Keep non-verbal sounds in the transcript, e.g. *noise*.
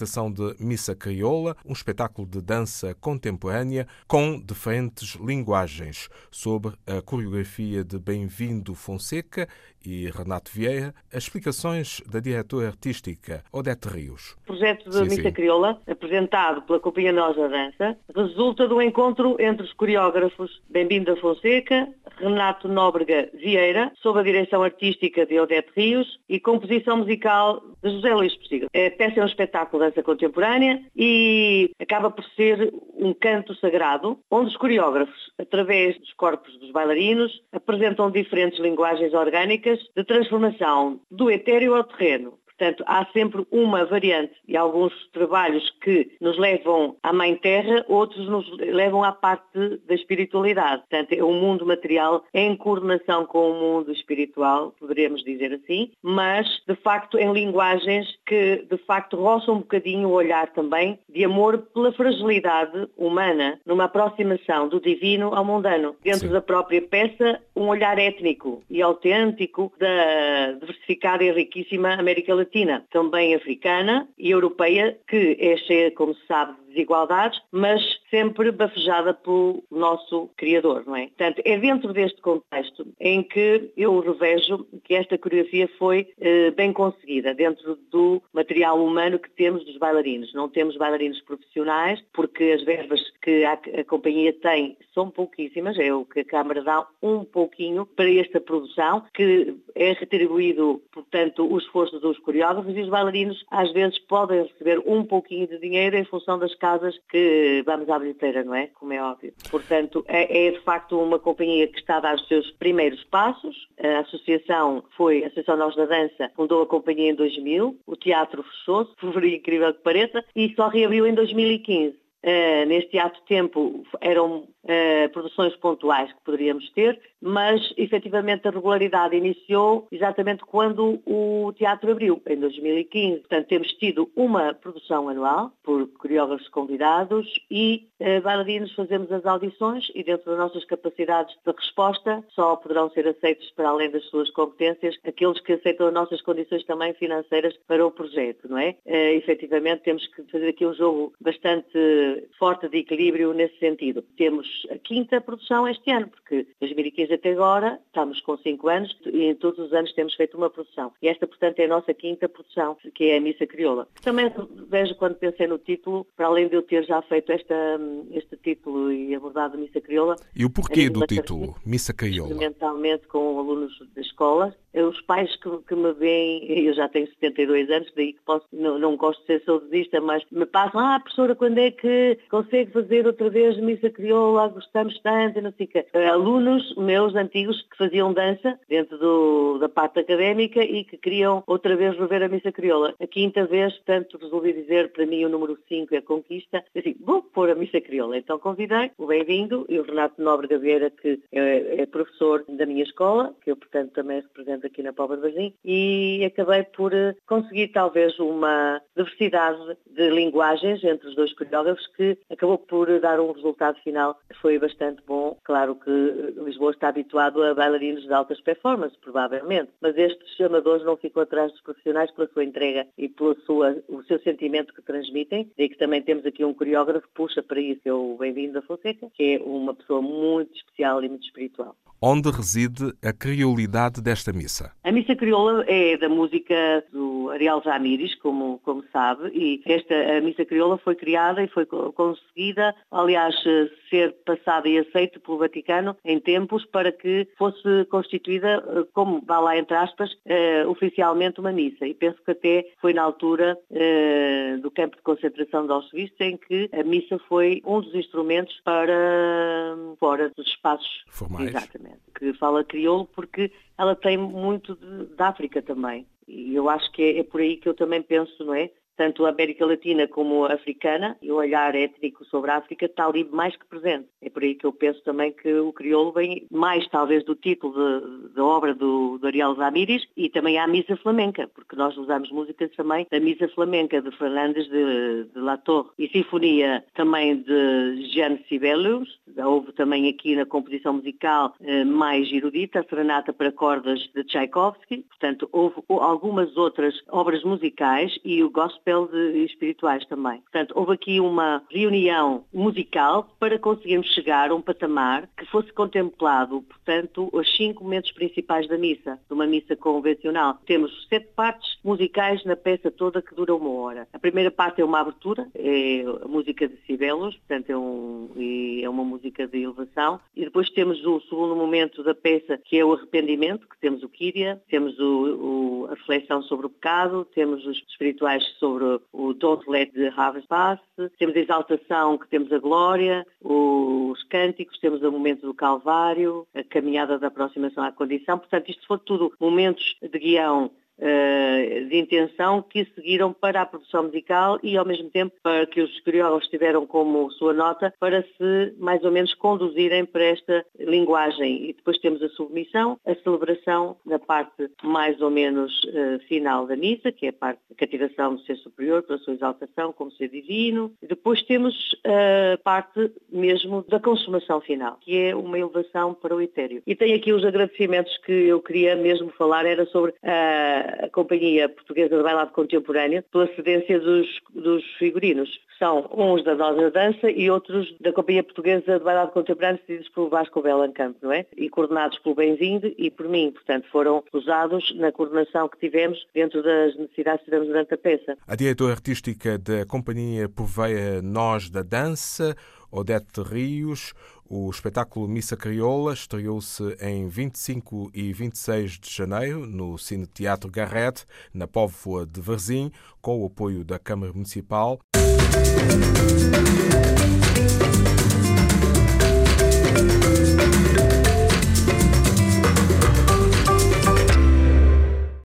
apresentação de Missa Crioula, um espetáculo de dança contemporânea com diferentes linguagens, sobre a coreografia de Bem-vindo Fonseca e Renato Vieira, as explicações da diretora artística Odete Rios. O projeto de sim, Missa sim. Crioula, apresentado pela Companhia Nós da Dança, resulta do encontro entre os coreógrafos Bem-vindo Fonseca, Renato Nóbrega Vieira, sob a direção artística de Odete Rios e composição musical de José Luís Postiga. A peça é um espetáculo dança contemporânea e acaba por ser um canto sagrado, onde os coreógrafos, através dos corpos dos bailarinos, apresentam diferentes linguagens orgânicas de transformação do etéreo ao terreno, Portanto, há sempre uma variante e alguns trabalhos que nos levam à Mãe Terra, outros nos levam à parte da espiritualidade. Portanto, é o mundo material em coordenação com o mundo espiritual, poderíamos dizer assim, mas, de facto, em linguagens que, de facto, roçam um bocadinho o olhar também de amor pela fragilidade humana, numa aproximação do divino ao mundano. Dentro Sim. da própria peça, um olhar étnico e autêntico da diversificada e riquíssima América Latina Latina, também africana e europeia, que é cheia, como se sabe, desigualdades, mas sempre bafejada pelo nosso Criador, não é? Portanto, é dentro deste contexto em que eu revejo que esta coreografia foi eh, bem conseguida, dentro do material humano que temos dos bailarinos. Não temos bailarinos profissionais, porque as verbas que a, a companhia tem são pouquíssimas, é o que a Câmara dá um pouquinho para esta produção, que é retribuído, portanto, o esforço dos coreógrafos e os bailarinos às vezes podem receber um pouquinho de dinheiro em função das casas que vamos à bilheteira, não é? Como é óbvio. Portanto, é, é, de facto uma companhia que está a dar os seus primeiros passos. A associação foi, a Associação Nós da Dança, fundou a companhia em 2000, o teatro fechou-se, *laughs* por incrível que pareça, e só reabriu em 2015. Uh, neste ato tempo eram uh, produções pontuais que poderíamos ter, mas efetivamente a regularidade iniciou exatamente quando o teatro abriu, em 2015. Portanto, temos tido uma produção anual por coreógrafos convidados e uh, bailarinos fazemos as audições e dentro das nossas capacidades de resposta só poderão ser aceitos para além das suas competências aqueles que aceitam as nossas condições também financeiras para o projeto, não é? Uh, efetivamente temos que fazer aqui um jogo bastante forte de equilíbrio nesse sentido. Temos a quinta produção este ano, porque 2015 até agora estamos com cinco anos e em todos os anos temos feito uma produção. E esta, portanto, é a nossa quinta produção, que é a Missa Crioula. Também vejo quando pensei no título, para além de eu ter já feito esta, este título e abordado a Missa Crioula. E o porquê do título, Missa Crioula? Experimentalmente com alunos da escola. Os pais que, que me veem, eu já tenho 72 anos, daí que posso, não, não gosto de ser saudosista, mas me passam, ah, professora, quando é que consegue fazer outra vez Missa Crioula? Gostamos tanto, e não sei que. Alunos meus antigos que faziam dança dentro do, da parte académica e que queriam outra vez rever a missa crioula. A quinta vez, portanto, resolvi dizer para mim o número 5 é conquista. Assim, vou pôr a missa crioula. Então convidei o bem-vindo e o Renato Nobre Gaveira, que é, é, professor da minha escola, que eu, portanto, também represento aqui na Pobre de Varzim, e acabei por eh, conseguir talvez uma diversidade de linguagens entre os dois coreógrafos que acabou por dar um resultado final foi bastante bom. Claro que Lisboa está habituado a bailarinos de altas performances, provavelmente, mas estes amadores não ficam atrás dos profissionais pela sua entrega e pelo seu sentimento que transmitem. E que também temos aqui um coreógrafo puxa para isso, é o Bem-vindo da Fonseca, que é uma pessoa muito especial e muito espiritual. Onde reside a criolidade desta missa? A missa crioula é da música do Ariel Ramírez, como, como sabe, e esta a missa crioula foi criada e foi conseguida, aliás, ser passada e aceita pelo Vaticano em tempos para que fosse constituída, eh, como vá lá entre aspas, uh, oficialmente uma missa. E penso que até foi na altura uh, do campo de concentração de Auschwitz em que a missa foi um dos instrumentos para fora dos espaços. Formais. Exatamente que fala crioulo porque ela tem muito de, de África também. E eu acho que é, é, por aí que eu também penso, não é? Tanto a América Latina como a africana, e o olhar étnico sobre a África está ali mais que presente. É por aí que eu penso também que o crioulo vem mais talvez do título da obra do, do Ariel Ramírez e também à Misa Flamenca, porque nós usamos músicas também da Misa Flamenca de Fernandes de, de La Torre e Sinfonia também de Jean Sibelius. Houve também aqui na composição musical eh, mais erudita, a Serenata para Cordas de Tchaikovsky. Portanto, houve algumas outras obras musicais e o gospel papel de espirituais também. Portanto, houve aqui uma reunião musical para conseguirmos chegar a um patamar que fosse contemplado, portanto, os cinco momentos principais da missa, de uma missa convencional. Temos sete partes musicais na peça toda que dura uma hora. A primeira parte é uma abertura, é a música de Cibelos, portanto é, um, é uma música de elevação. E depois temos o segundo momento da peça, que é o arrependimento, que temos o Kíria, temos o, o, a reflexão sobre o pecado, temos os espirituais sobre o Don't Let the Harvest Pass, temos a exaltação, que temos a glória, os cânticos, temos o momento do Calvário, a caminhada da aproximação à condição. Portanto, isto foi tudo momentos de guião de intenção que seguiram para a produção musical e ao mesmo tempo para que os coreógrafos tiveram como sua nota para se mais ou menos conduzirem para esta linguagem. E depois temos a submissão, a celebração na parte mais ou menos uh, final da missa, que é a parte da cativação do ser superior pela sua exaltação como ser divino. E depois temos a parte mesmo da consumação final, que é uma elevação para o etéreo. E tem aqui os agradecimentos que eu queria mesmo falar, era sobre a a Companhia Portuguesa de Bailado Contemporâneo pela cedência dos, dos figurinos. São uns da Nós Dança e outros da Companhia Portuguesa de Bailado Contemporâneo cedidos pelo Vasco Belancamp, não é? E coordenados pelo Benzindo e por mim, portanto, foram usados na coordenação que tivemos dentro das necessidades que tivemos durante a peça. A diretora artística da Companhia Poveia Nós da Dança, Odete Rios, o espetáculo Missa Crioula estreou-se em 25 e 26 de janeiro no Cine Teatro Garrett, na Póvoa de Varzim, com o apoio da Câmara Municipal. Música